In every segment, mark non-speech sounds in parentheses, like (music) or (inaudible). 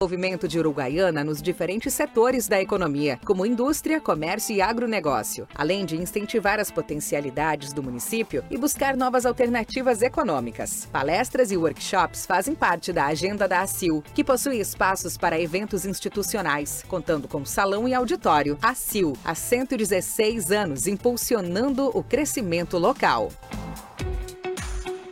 desenvolvimento de Uruguaiana nos diferentes setores da economia, como indústria, comércio e agronegócio, além de incentivar as potencialidades do município e buscar novas alternativas econômicas. Palestras e workshops fazem parte da agenda da ACIL, que possui espaços para eventos institucionais, contando com salão e auditório. ACIL, há 116 anos impulsionando o crescimento local.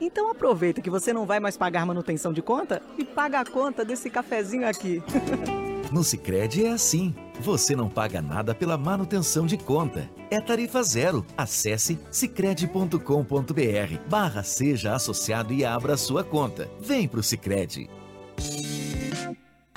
Então aproveita que você não vai mais pagar manutenção de conta e paga a conta desse cafezinho aqui. (laughs) No Sicredi é assim. Você não paga nada pela manutenção de conta. É tarifa zero. Acesse sicredi.com.br barra seja associado e abra sua conta. Vem pro Sicredi.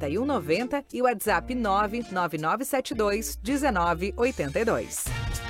4190 e o WhatsApp 99972 1982.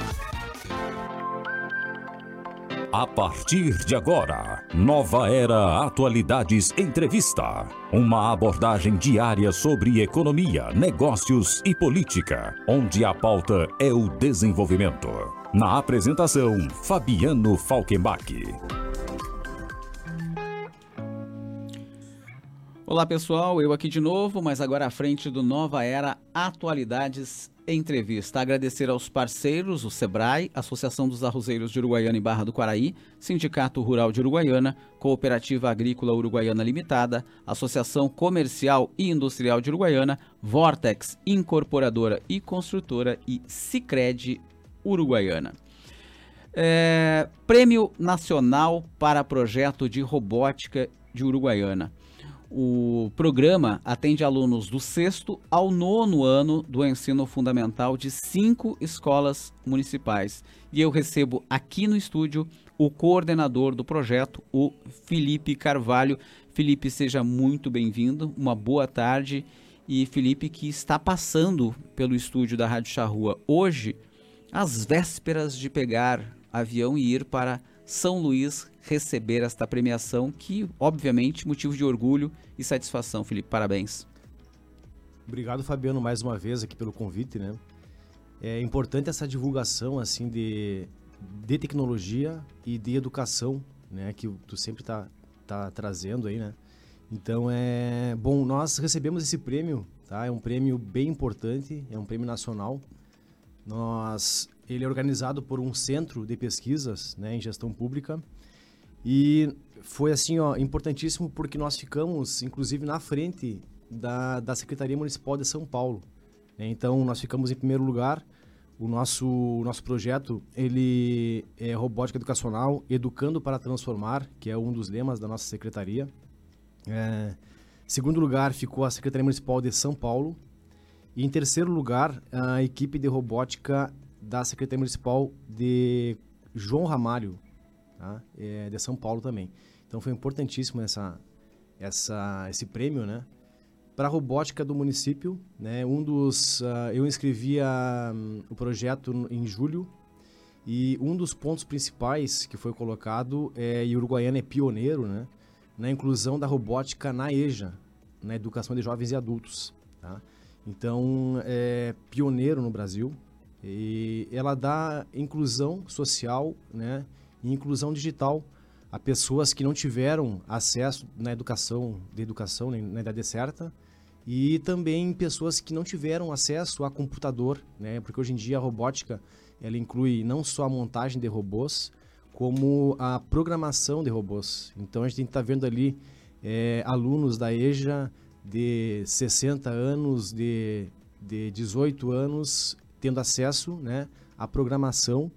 A partir de agora, Nova Era Atualidades Entrevista. Uma abordagem diária sobre economia, negócios e política, onde a pauta é o desenvolvimento. Na apresentação, Fabiano Falkenbach. Olá pessoal, eu aqui de novo, mas agora à frente do Nova Era Atualidades Entrevista. Agradecer aos parceiros, o SEBRAE, Associação dos Arrozeiros de Uruguaiana e Barra do Quaraí, Sindicato Rural de Uruguaiana, Cooperativa Agrícola Uruguaiana Limitada, Associação Comercial e Industrial de Uruguaiana, Vortex, Incorporadora e Construtora e Cicred Uruguaiana. É, Prêmio Nacional para Projeto de Robótica de Uruguaiana. O programa atende alunos do sexto ao nono ano do ensino fundamental de cinco escolas municipais. E eu recebo aqui no estúdio o coordenador do projeto, o Felipe Carvalho. Felipe, seja muito bem-vindo, uma boa tarde. E Felipe, que está passando pelo estúdio da Rádio Charrua hoje, às vésperas de pegar avião e ir para São Luís receber esta premiação, que, obviamente, motivo de orgulho e satisfação. Felipe, parabéns. Obrigado, Fabiano, mais uma vez aqui pelo convite, né? É importante essa divulgação, assim, de, de tecnologia e de educação, né? Que tu sempre tá, tá trazendo aí, né? Então, é... Bom, nós recebemos esse prêmio, tá? É um prêmio bem importante, é um prêmio nacional. Nós... Ele é organizado por um centro de pesquisas né, em gestão pública e foi assim, ó, importantíssimo porque nós ficamos, inclusive, na frente da, da Secretaria Municipal de São Paulo. Né? Então, nós ficamos em primeiro lugar. O nosso, o nosso projeto, ele é robótica educacional, educando para transformar, que é um dos lemas da nossa secretaria. É, segundo lugar, ficou a Secretaria Municipal de São Paulo. E em terceiro lugar, a equipe de robótica da Secretaria Municipal de João Ramalho, tá? é, de São Paulo também. Então foi importantíssimo essa, essa, esse prêmio, né? Para a robótica do município, né? Um dos, uh, eu inscrevi a, um, o projeto em julho e um dos pontos principais que foi colocado é e Uruguaiana é pioneiro, né? Na inclusão da robótica na EJA, na educação de jovens e adultos, tá? Então é pioneiro no Brasil e ela dá inclusão social, né? E inclusão digital a pessoas que não tiveram acesso na educação, de educação na idade certa, e também pessoas que não tiveram acesso a computador, né? Porque hoje em dia a robótica ela inclui não só a montagem de robôs, como a programação de robôs. Então a gente está vendo ali é, alunos da EJA de 60 anos, de, de 18 anos, tendo acesso né, à programação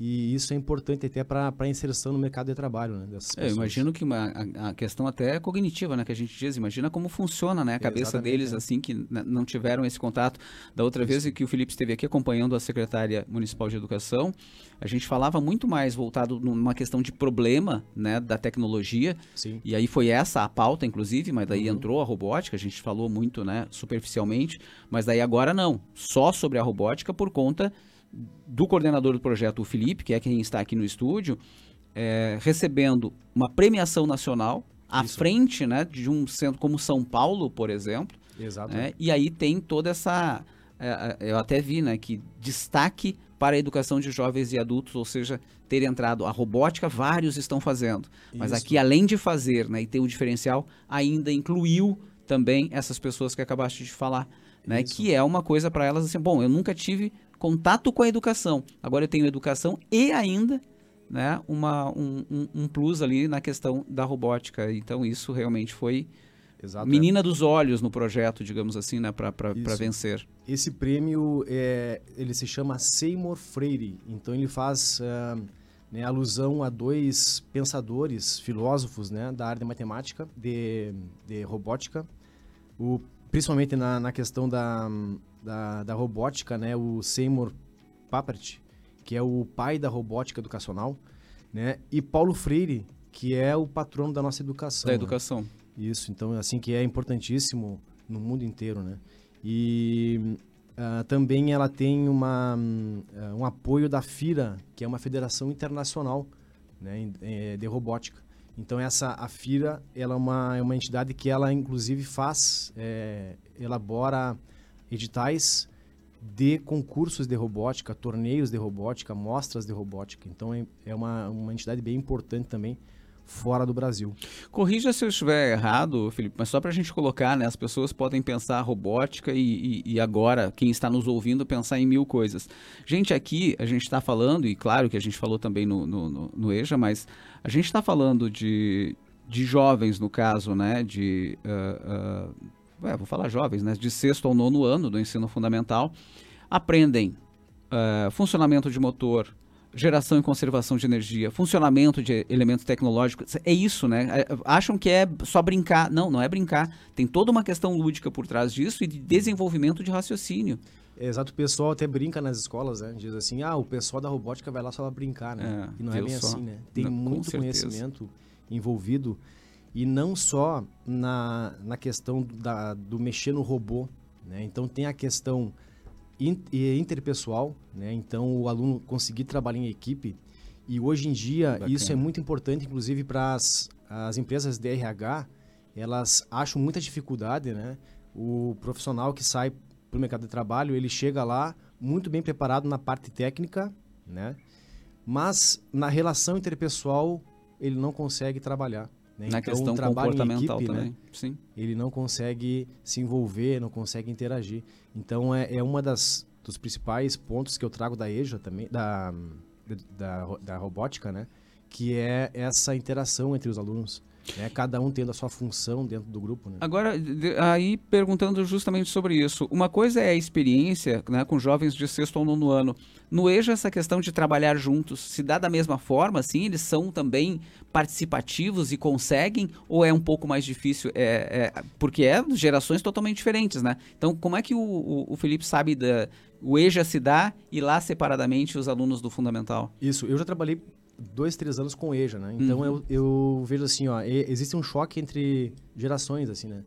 e isso é importante até para a inserção no mercado de trabalho né, dessas pessoas. É, eu imagino que uma, a, a, questão até é cognitiva, né, que a gente diz, imagina como funciona né, a cabeça Exatamente, deles, é. assim, que não tiveram esse contato. Da outra isso. vez que o Felipe esteve aqui acompanhando a secretária municipal de educação, a gente falava muito mais voltado numa questão de problema né, da tecnologia, Sim. e aí foi essa a pauta, inclusive, mas daí uhum. entrou a robótica, a gente falou muito né, superficialmente, mas daí agora não, só sobre a robótica por conta do coordenador do projeto, o Felipe, que é quem está aqui no estúdio, é, recebendo uma premiação nacional à Isso. frente né, de um centro como São Paulo, por exemplo. Exato. Né, e aí tem toda essa. É, é, eu até vi né, que destaque para a educação de jovens e adultos, ou seja, ter entrado a robótica, vários estão fazendo. Mas Isso. aqui, além de fazer né, e ter o diferencial, ainda incluiu também essas pessoas que acabaste de falar. Né, que é uma coisa para elas assim, bom, eu nunca tive contato com a educação. Agora eu tenho educação e ainda né, uma, um, um, um plus ali na questão da robótica. Então isso realmente foi Exato, menina é. dos olhos no projeto, digamos assim, né, para vencer. Esse prêmio é, ele se chama Seymour Freire. Então ele faz uh, né, alusão a dois pensadores, filósofos, né, da área de matemática, de, de robótica. O, principalmente na, na questão da, da, da robótica, né, o Seymour Papert, que é o pai da robótica educacional, né, e Paulo Freire, que é o patrono da nossa educação. Da né? educação. Isso, então assim que é importantíssimo no mundo inteiro, né? E uh, também ela tem uma, uh, um apoio da FIRA, que é uma federação internacional né, eh, de robótica. Então essa a FIRA ela é uma, é uma entidade que ela inclusive faz, é, elabora editais de concursos de robótica, torneios de robótica, mostras de robótica. Então é, é uma, uma entidade bem importante também fora do Brasil. Corrija se eu estiver errado, Felipe, mas só para a gente colocar, né, as pessoas podem pensar robótica e, e, e, agora quem está nos ouvindo pensar em mil coisas. Gente, aqui a gente está falando, e claro que a gente falou também no, no, no, no EJA, mas a gente está falando de, de jovens, no caso, né, de... Uh, uh, é, vou falar jovens, né, de sexto ao nono ano do ensino fundamental, aprendem uh, funcionamento de motor, geração e conservação de energia, funcionamento de elementos tecnológicos. É isso, né? É, acham que é só brincar. Não, não é brincar. Tem toda uma questão lúdica por trás disso e de desenvolvimento de raciocínio. É, exato, o pessoal até brinca nas escolas, né? Diz assim, ah, o pessoal da robótica vai lá só pra brincar, né? É, e não é bem só. assim, né? Tem não, muito conhecimento envolvido. E não só na, na questão da, do mexer no robô, né? Então tem a questão interpessoal, né? Então o aluno conseguir trabalhar em equipe. E hoje em dia Bacana. isso é muito importante, inclusive para as, as empresas de RH, elas acham muita dificuldade, né? O profissional que sai para o mercado de trabalho, ele chega lá muito bem preparado na parte técnica, né? Mas na relação interpessoal ele não consegue trabalhar. Né? Na então, questão comportamental equipe, né? também, né? sim. Ele não consegue se envolver, não consegue interagir. Então é, é uma das dos principais pontos que eu trago da EJA também, da, da, da robótica, né? Que é essa interação entre os alunos. Né? Cada um tendo a sua função dentro do grupo. Né? Agora, aí perguntando justamente sobre isso. Uma coisa é a experiência né, com jovens de sexto ou nono ano. No EJA, essa questão de trabalhar juntos se dá da mesma forma? Assim, eles são também participativos e conseguem? Ou é um pouco mais difícil? É, é porque é gerações totalmente diferentes, né? Então, como é que o, o, o Felipe sabe da, o EJA se dá e lá separadamente os alunos do fundamental. Isso, eu já trabalhei dois, três anos com EJA, né? Então Uhum. eu, eu vejo assim, ó, existe um choque entre gerações, assim, né?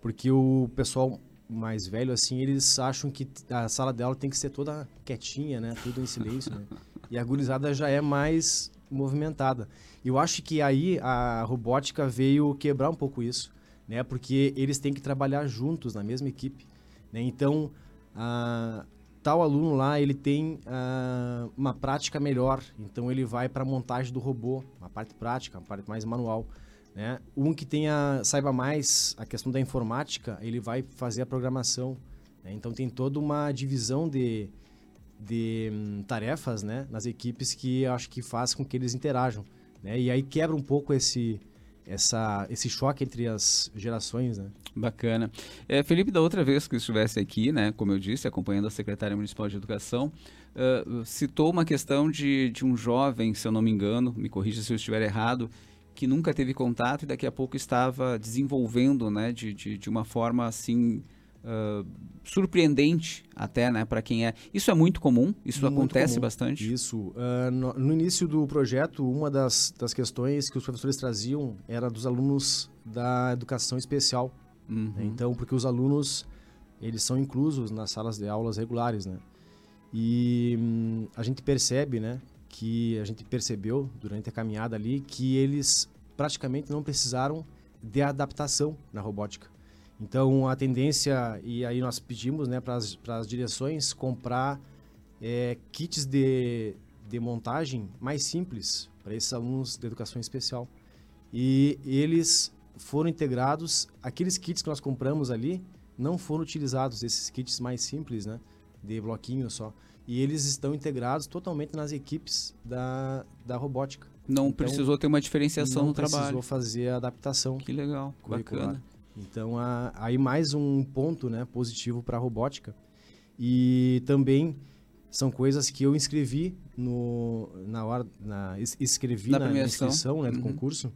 Porque o pessoal mais velho, assim, eles acham que a sala de aula tem que ser toda quietinha, né? Tudo em silêncio, né? E a gurizada já é mais movimentada. Eu acho que aí a robótica veio quebrar um pouco isso, né? Porque eles têm que trabalhar juntos na mesma equipe, né? Então, a, tal aluno lá, ele tem ah, uma prática melhor, então ele vai para a montagem do robô, uma parte prática, uma parte mais manual. Né? Um que tenha, saiba mais a questão da informática, ele vai fazer a programação. né? Então tem toda uma divisão de, de hum, tarefas né? nas equipes que acho que faz com que eles interajam. Né? E aí quebra um pouco esse, essa, esse choque entre as gerações. Né? Bacana. É, Felipe, da outra vez que estivesse aqui, né, como eu disse, acompanhando a secretária municipal de educação, ah, citou uma questão de, de um jovem, se eu não me engano, me corrija se eu estiver errado, que nunca teve contato e daqui a pouco estava desenvolvendo, né, de, de, de uma forma assim ah, surpreendente até, né, para quem é. Isso é muito comum. Isso Muito acontece comum. bastante. Isso. Ah, no, no início do projeto, uma das, das questões que os professores traziam era dos alunos da educação especial. Uhum. né? Então, porque os alunos, eles são inclusos nas salas de aulas regulares, né? E hum, a gente percebe, né, que a gente percebeu durante a caminhada ali que eles praticamente não precisaram de adaptação na robótica. Então, a tendência, e aí nós pedimos né, para as direções comprar é, kits de, de montagem mais simples para esses alunos de educação especial. E eles foram integrados, aqueles kits que nós compramos ali não foram utilizados, esses kits mais simples, né, de bloquinho só. E eles estão integrados totalmente nas equipes da, da robótica. Não Então, precisou ter uma diferenciação não no trabalho. precisou fazer a adaptação. Que legal, curricular. bacana. Então, aí mais um ponto né, positivo para a robótica. E também são coisas que eu inscrevi no, na hora, na, es- escrevi Na na, inscrição né, do Uhum. concurso,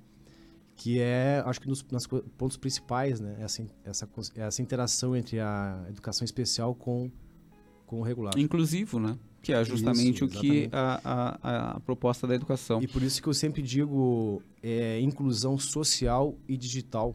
que é, acho que nos, nos pontos principais, né, essa, essa, essa interação entre a educação especial com, com o regular. Inclusivo, né? Que é justamente Isso, o que a, a, a proposta da educação. E por isso que eu sempre digo é, inclusão social e digital.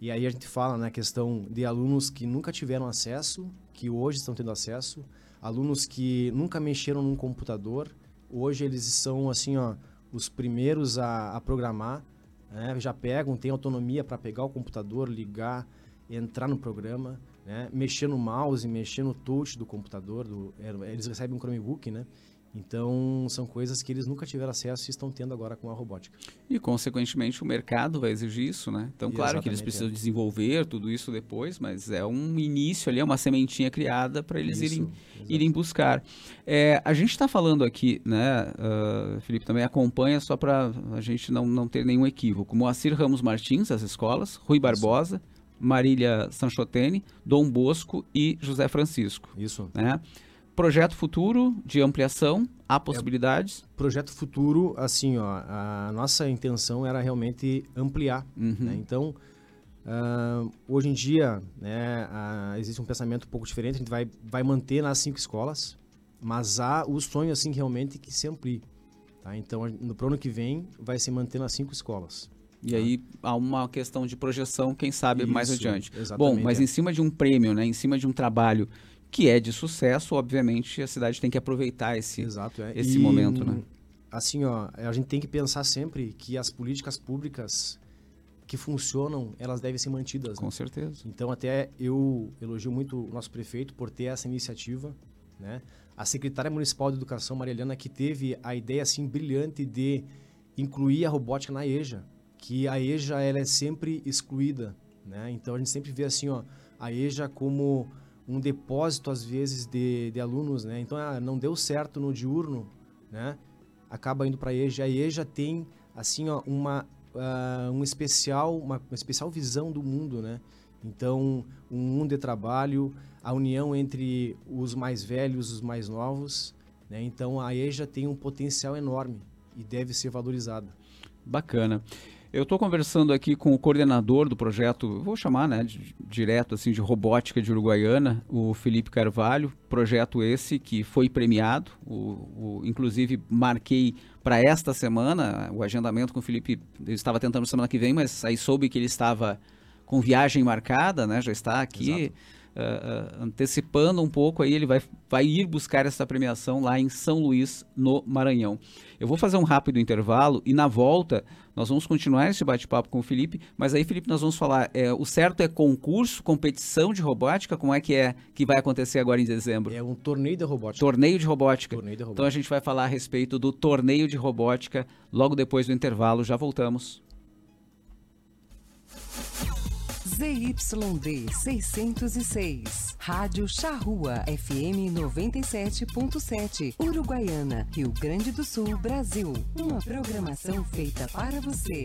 E aí a gente fala na questão de alunos que nunca tiveram acesso, que hoje estão tendo acesso, alunos que nunca mexeram num computador, hoje eles são assim, ó, os primeiros a, a programar, né? já pegam, têm autonomia para pegar o computador, ligar, entrar no programa, né? mexer no mouse, mexer no touch do computador, do, é, eles recebem um Chromebook, né? Então, são coisas que eles nunca tiveram acesso e estão tendo agora com a robótica. E, consequentemente, o mercado vai exigir isso, né? Então, claro que eles Exatamente, precisam é. desenvolver tudo isso depois, mas é um início ali, é uma sementinha criada para eles Isso, irem, irem buscar. É, a gente está falando aqui, né, ah, Felipe, também acompanha só para a gente não, não ter nenhum equívoco. Moacir Ramos Martins, as escolas, Rui Barbosa, Marília Sanchotene, Dom Bosco e José Francisco. Isso. Né? Projeto futuro de ampliação, É. há possibilidades? Projeto futuro, assim, ó, a nossa intenção era realmente ampliar. Uhum. né? Então, ah, hoje em dia, né, ah, existe um pensamento um pouco diferente. A gente vai, vai manter nas cinco escolas, mas há o sonho, assim, realmente que se amplie. Tá? Então, no pro ano que vem, vai se manter nas cinco escolas. E aí há uma questão de projeção, quem sabe mais Isso, adiante. Bom, mas é. em cima de um prêmio, né, em cima de um trabalho que é de sucesso, obviamente a cidade tem que aproveitar esse, Exato, é. esse E, momento, né? Assim, ó, a gente tem que pensar sempre que as políticas públicas que funcionam, elas devem ser mantidas. né? Com certeza. Então, até eu elogio muito o nosso prefeito por ter essa iniciativa, né? A secretária municipal de educação, Maria Helena, que teve a ideia assim brilhante de incluir a robótica na EJA, que a EJA ela é sempre excluída, né? Então a gente sempre vê assim, ó, a EJA como um depósito às vezes de, de alunos, né? Então ah, não deu certo no diurno, né? Acaba indo para a EJA. A EJA tem assim, ó, uma ah, um especial, uma, uma especial visão do mundo, né? Então, um mundo de trabalho, a união entre os mais velhos e os mais novos, né? Então, a EJA tem um potencial enorme e deve ser valorizada. Bacana. Eu estou conversando aqui com o coordenador do projeto, vou chamar, né, de, direto assim de robótica de Uruguaiana, o Felipe Carvalho. Projeto esse que foi premiado. O, o inclusive marquei para esta semana o agendamento com o Felipe. Eu estava tentando semana que vem, mas aí soube que ele estava com viagem marcada, né? Já está aqui. Uh, uh, antecipando um pouco aí, ele vai, vai ir buscar essa premiação lá em São Luís, no Maranhão. Eu vou fazer um rápido intervalo e na volta nós vamos continuar esse bate-papo com o Felipe, mas aí, Felipe, nós vamos falar, é, o certo é concurso, competição de robótica, como é que é que vai acontecer agora em dezembro? É um torneio de robótica. Torneio de robótica. Torneio de robótica. Então a gente vai falar a respeito do torneio de robótica logo depois do intervalo, já voltamos. ZYD 606. Rádio Charrua FM 97.7. Uruguaiana, Rio Grande do Sul, Brasil. Uma programação feita para você.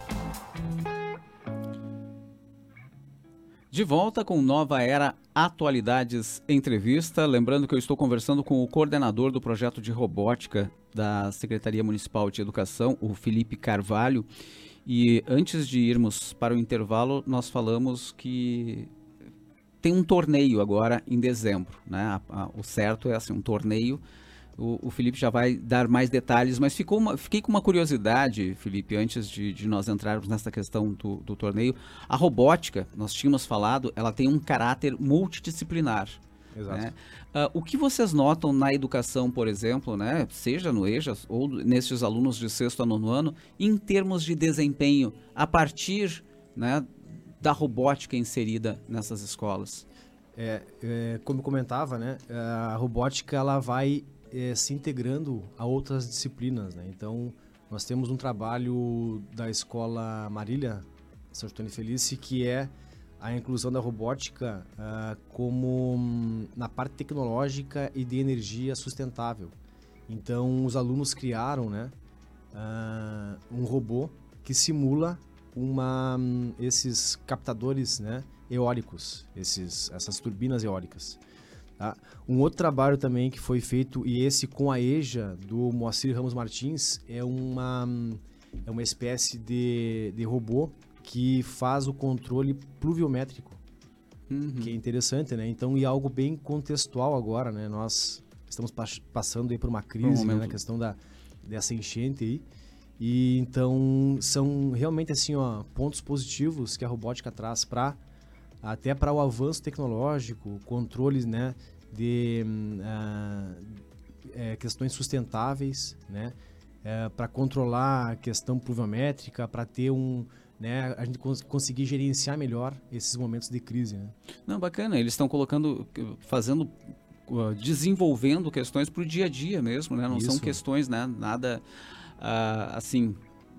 De volta com Nova Era Atualidades Entrevista. Lembrando que eu estou conversando com o coordenador do projeto de robótica da Secretaria Municipal de Educação, o Felipe Carvalho. E antes de irmos para o intervalo, nós falamos que tem um torneio agora em dezembro. Né? o certo é assim, um torneio o, o, Felipe já vai dar mais detalhes, mas ficou uma, fiquei com uma curiosidade, Felipe, antes de, de nós entrarmos nessa questão do, do, torneio. A robótica, nós tínhamos falado, ela tem um caráter multidisciplinar. Exato. Né? Uh, o que vocês notam na educação, por exemplo, né, seja no EJAS ou nesses alunos de sexto a nono ano, em termos de desempenho, a partir né, da robótica inserida nessas escolas? É, é, como eu comentava, né, a robótica ela vai é, se integrando a outras disciplinas. Né? Então, nós temos um trabalho da escola Marília Antônio Felice, que é a inclusão da robótica uh, como um, na parte tecnológica e de energia sustentável. Então, os alunos criaram né, uh, um robô que simula uma, um, esses captadores né, eólicos, esses, essas turbinas eólicas. Tá? Um outro trabalho também que foi feito, e esse com a EJA, do Moacir Ramos Martins, é uma, é uma espécie de, de robô que faz o controle pluviométrico, uhum. que é interessante, né? Então, e algo bem contextual agora, né? Nós estamos passando aí por uma crise, um né? na questão da, dessa enchente aí. E então são realmente assim, ó, pontos positivos que a robótica traz para até para o avanço tecnológico, controles, né, de uh, é, questões sustentáveis, né, é, para controlar a questão pluviométrica, para ter um, né, a gente cons conseguir gerenciar melhor esses momentos de crise. Né? Não, bacana. Eles estão colocando, fazendo, desenvolvendo questões para o dia a dia mesmo, né? Não Isso. são questões, né, nada uh, assim.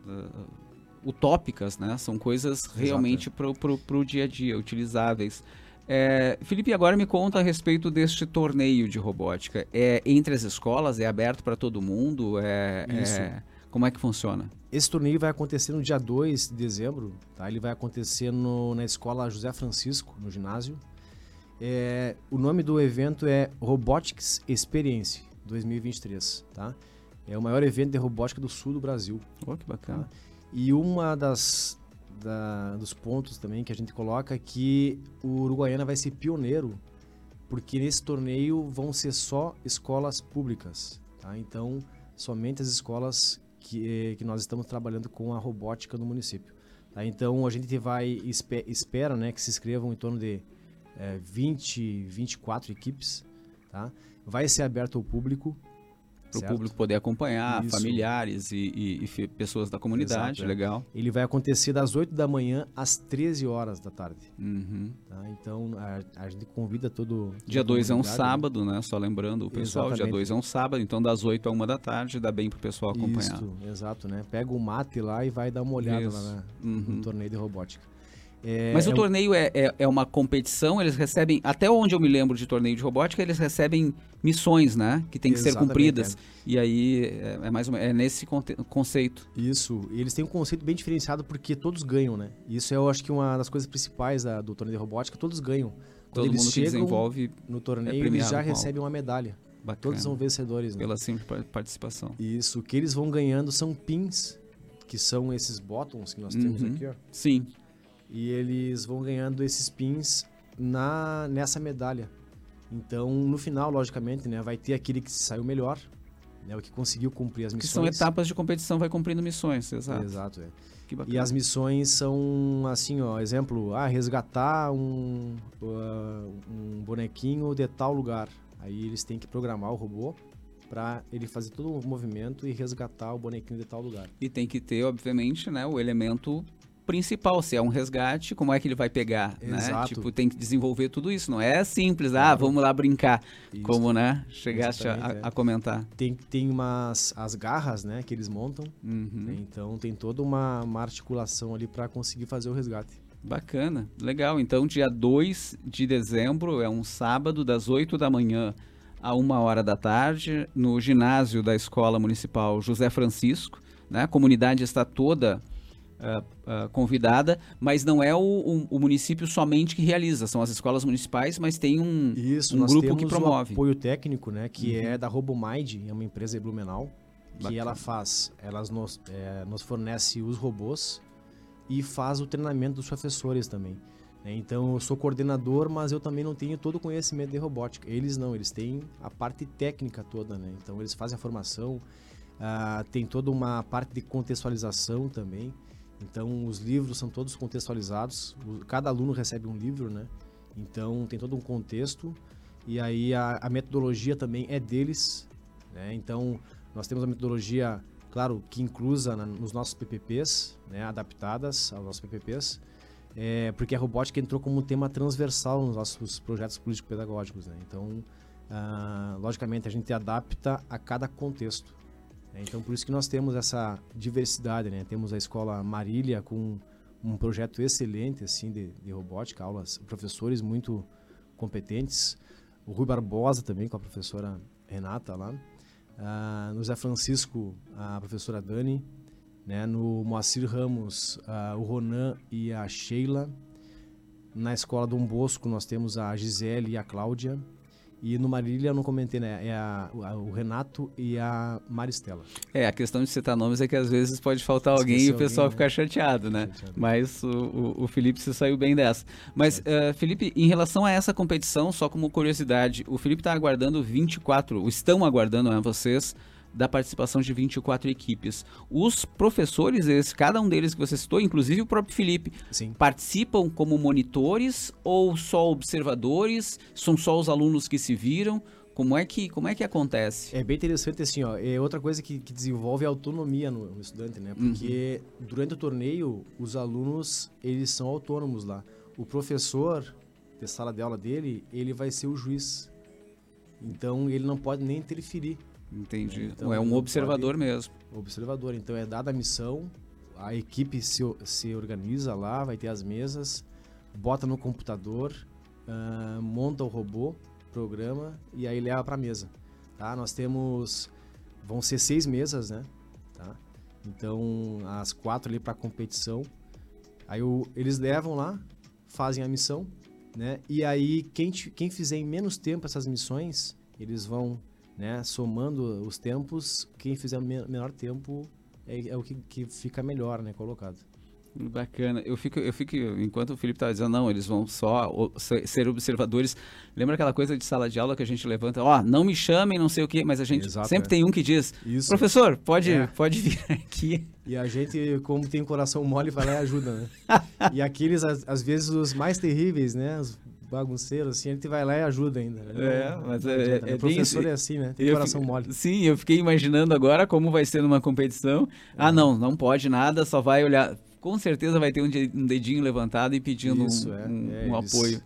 Uh, utópicas, né? São coisas realmente para o dia a dia, utilizáveis. É, Felipe, agora me conta a respeito deste torneio de robótica. É entre as escolas? É aberto para todo mundo? É, Isso. É, como é que funciona? Esse torneio vai acontecer no dia 2 de dezembro, tá? Ele vai acontecer no, na escola José Francisco, no ginásio. É, o nome do evento é Robotics Experience 2023, tá? É o maior evento de robótica do sul do Brasil. Oh, que bacana. Tá? E uma das da, dos pontos também que a gente coloca que o Uruguaiana vai ser pioneiro, porque nesse torneio vão ser só escolas públicas, tá? Então, somente as escolas que, que nós estamos trabalhando com a robótica no município. Tá? Então a gente vai espera né, que se inscrevam em torno de é, 20, 24 equipes. Tá? Vai ser aberto ao público para o público poder acompanhar, Isso. familiares e, e, e, pessoas da comunidade, Exato, é. legal. Ele vai acontecer das 8 da manhã às 13 horas da tarde. Uhum. Tá? Então, a, a, gente convida todo... Dia 2 é um sábado, né? Só lembrando o pessoal, Exatamente. dia 2 é um sábado, então das 8 a 1 da tarde dá bem para o pessoal acompanhar. Isso, exato, né? Pega o mate lá e vai dar uma olhada Isso. lá na, uhum. no torneio de robótica. É, Mas o é torneio é, é, é, uma competição, eles recebem, até onde eu me lembro de torneio de robótica, eles recebem missões, né? Que tem que ser cumpridas. É. E aí é, é mais é nesse conceito. Isso, e eles têm um conceito bem diferenciado porque todos ganham, né? Isso eu acho que uma das coisas principais da, do torneio de robótica, todos ganham. Quando Todo mundo que desenvolve no torneio, eles já recebem uma medalha. Bacana. Todos são vencedores. Né? Pela simples participação. Isso, o que eles vão ganhando são pins, que são esses bottoms que nós uhum. temos aqui, ó. Sim. E eles vão ganhando esses pins na nessa medalha. Então, no final, logicamente, né, vai ter aquele que saiu melhor, né, o que conseguiu cumprir as missões. Que são etapas de competição, vai cumprindo missões, exato. Exato, é. E as missões são assim, ó, exemplo, ah, resgatar um, uh, um bonequinho de tal lugar. Aí eles têm que programar o robô para ele fazer todo o movimento e resgatar o bonequinho de tal lugar. E tem que ter, obviamente, né, o elemento principal, se é um resgate, como é que ele vai pegar, né? Exato. né? Tipo, tem que desenvolver tudo isso, não é simples, ah, vamos lá brincar, isso. como, né, chegaste a, a, comentar. Tem, tem umas, as garras, né, que eles montam, uhum. né? então tem toda uma, uma articulação ali para conseguir fazer o resgate. Bacana, legal, então dia 2 de dezembro, é um sábado, das 8 da manhã a uma hora da tarde, no ginásio da Escola Municipal José Francisco, né? A comunidade está toda uh, uh, convidada, mas não é o, o, o, município somente que realiza, são as escolas municipais, mas tem um, Isso, um grupo que promove. O apoio técnico, né, que uhum. é da RoboMind, é uma empresa de Blumenau, que Bacana. ela faz, ela nos, é, nos fornece os robôs e faz o treinamento dos professores também. Né? Então eu sou coordenador, mas eu também não tenho todo o conhecimento de robótica. Eles não, eles têm a parte técnica toda, né? Então eles fazem a formação, uh, tem toda uma parte de contextualização também. Então, os livros são todos contextualizados. Cada aluno recebe um livro, né? Então, tem todo um contexto. E aí, a, a metodologia também é deles. Né? Então, nós temos a metodologia, claro, que inclusa na, nos nossos PPPs, né? adaptadas aos nossos PPPs. É, porque a robótica entrou como um tema transversal nos nossos projetos político-pedagógicos. Né? Então, ah, logicamente, a gente adapta a cada contexto. Né? Então, por isso que nós temos essa diversidade, né? Temos a escola Marília com um projeto excelente assim de, de robótica, aulas, professores muito competentes. O Rui Barbosa também com a professora Renata lá. Uh, no Zé Francisco, a professora Dani. Né? No Moacir Ramos, uh, o Ronan e a Sheila. Na escola Dom Bosco, nós temos a Gisele e a Cláudia. E no Marília eu não comentei, né? É a, a, o Renato e a Maristela. É, a questão de citar nomes é que às vezes pode faltar alguém Esqueci e o pessoal alguém, né? ficar chateado, né? Chateado. Mas o, o, o, Felipe se saiu bem dessa. Mas, uh, Felipe, em relação a essa competição, só como curiosidade, o Felipe está aguardando 24, estão aguardando né, vocês da participação de 24 equipes. Os professores, eles, cada um deles que você citou, inclusive o próprio Felipe, Sim. participam como monitores ou só observadores? São só os alunos que se viram? Como é que, como é que acontece? É bem interessante assim, ó. É outra coisa que, que desenvolve a autonomia no, no estudante, né? Porque uhum. durante o torneio, os alunos, eles são autônomos lá. O professor de sala de aula dele, ele vai ser o juiz. Então, ele não pode nem interferir Entendi. Então, é um observador mesmo. Observador. Então é dada a missão, a equipe se, se organiza lá, vai ter as mesas, bota no computador, uh, monta o robô, programa e aí leva para a mesa. Tá? Nós temos, vão ser seis mesas, né? Tá? Então as quatro ali para competição. Aí o, eles levam lá, fazem a missão, né? E aí quem, quem fizer em menos tempo essas missões, eles vão né? Somando os tempos, quem fizer menor tempo é, é o que, que, fica melhor, né? Colocado. Bacana. Eu fico, eu fico, enquanto o Felipe estava dizendo, não, eles vão só ser observadores. Lembra aquela coisa de sala de aula que a gente levanta, ó, oh, não me chamem, não sei o quê, mas a gente Exato, sempre é. tem um que diz, Isso. professor, pode, é. pode vir aqui. E a gente, como tem coração mole, vai lá e ajuda, né? (laughs) e aqueles, às, às, vezes, os mais terríveis, né? Os bagunceiro, assim, a gente vai lá e ajuda ainda. Né? É, mas é, é, é, professor é assim, né? Tem coração fico, mole. Sim, eu fiquei imaginando agora como vai ser numa competição. Ah, não, não pode nada, só vai olhar. Com certeza vai ter um, dedinho levantado e pedindo Isso, um, é, um, é, um apoio.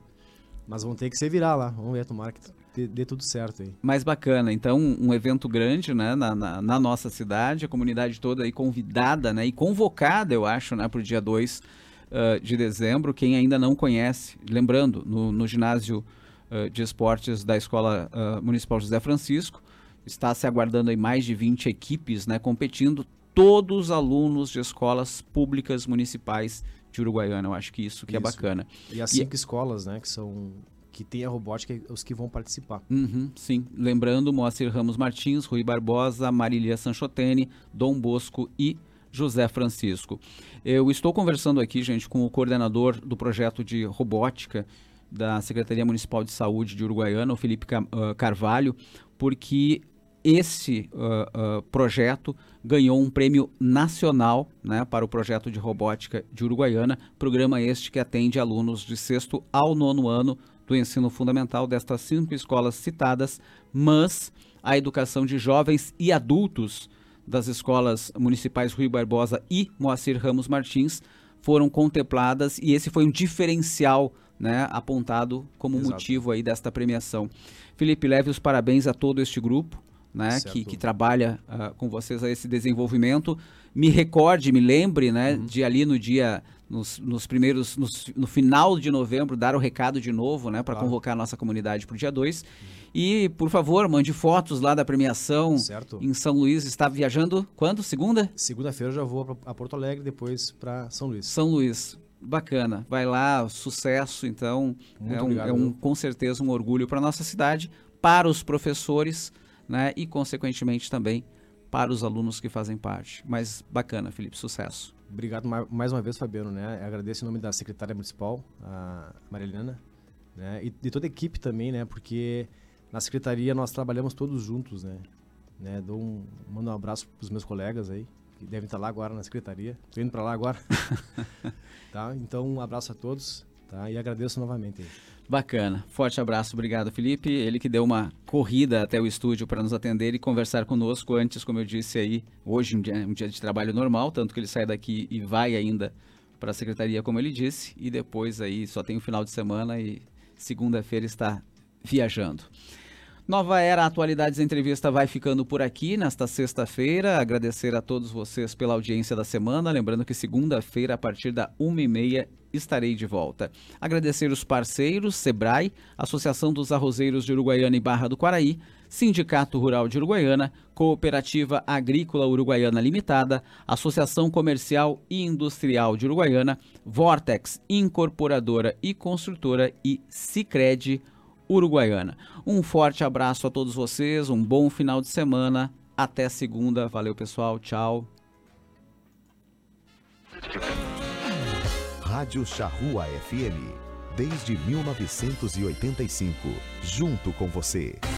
Mas vão ter que se virar lá. Vamos ver, tomara que dê, dê tudo certo aí. Mais bacana. Então, um evento grande, né, na, na, na, nossa cidade, a comunidade toda aí convidada, né, e convocada, eu acho, né, para o dia 2 uh, de dezembro. Quem ainda não conhece, lembrando, no, no ginásio uh, de esportes da Escola uh, Municipal José Francisco, está se aguardando aí mais de 20 equipes né, competindo, todos alunos de escolas públicas municipais de Uruguaiana. Eu acho que isso que é isso. é bacana. E as cinco e... escolas, né, que são que tem a robótica, os que vão participar. Uhum, sim, lembrando Moacir Ramos Martins, Rui Barbosa, Marilia Sanchotene, Dom Bosco e José Francisco. Eu estou conversando aqui, gente, com o coordenador do projeto de robótica da Secretaria Municipal de Saúde de Uruguaiana, o Felipe Carvalho, porque esse uh, uh, projeto ganhou um prêmio nacional né, para o projeto de robótica de Uruguaiana, programa este que atende alunos de sexto ao nono ano do ensino fundamental destas cinco escolas citadas, mas a educação de jovens e adultos das escolas municipais Rui Barbosa e Moacir Ramos Martins foram contempladas e esse foi um diferencial né, apontado como Exato. motivo aí desta premiação. Felipe, leve os parabéns a todo este grupo né, que, que, trabalha uh, com vocês a esse desenvolvimento. Me recorde, me lembre né, uhum. de ali no dia nos, nos primeiros, nos, no final de novembro, dar o recado de novo, né, para claro. convocar a nossa comunidade para o dia 2. E, por favor, mande fotos lá da premiação certo. em São Luís. Está viajando quando? Segunda? Segunda-feira eu já vou a Porto Alegre, depois para São Luís. São Luís. Bacana, vai lá, sucesso. Então, Muito é, um, obrigado, é um, com certeza um orgulho para nossa cidade, para os professores, né, e consequentemente também para os alunos que fazem parte. Mas bacana, Felipe, sucesso. Obrigado mais uma vez, Fabiano. Né? agradeço em nome da secretária municipal, a Marilena, né? e de toda a equipe também, né? porque na secretaria nós trabalhamos todos juntos. Né? né? Dou um, mando um abraço para os meus colegas aí, que devem estar lá agora na secretaria. Estou indo para lá agora. (laughs) tá? Então, um abraço a todos tá? e agradeço novamente. Bacana. Forte abraço. Obrigado, Felipe. Ele que deu uma corrida até o estúdio para nos atender e conversar conosco antes, como eu disse aí, hoje um dia, um dia de trabalho normal, tanto que ele sai daqui e vai ainda para a secretaria, como ele disse, e depois aí só tem o final de semana e segunda-feira está viajando. Nova Era Atualidades Entrevista vai ficando por aqui nesta sexta-feira. Agradecer a todos vocês pela audiência da semana. Lembrando que segunda-feira, a partir da uma e meia, estarei de volta. Agradecer os parceiros, Sebrae, Associação dos Arrozeiros de Uruguaiana e Barra do Quaraí, Sindicato Rural de Uruguaiana, Cooperativa Agrícola Uruguaiana Limitada, Associação Comercial e Industrial de Uruguaiana, Vortex Incorporadora e Construtora e Sicredi Uruguaiana. Um forte abraço a todos vocês, um bom final de semana. Até segunda. Valeu, pessoal. Tchau. Rádio Charrua FM. Desde 1985, junto com você.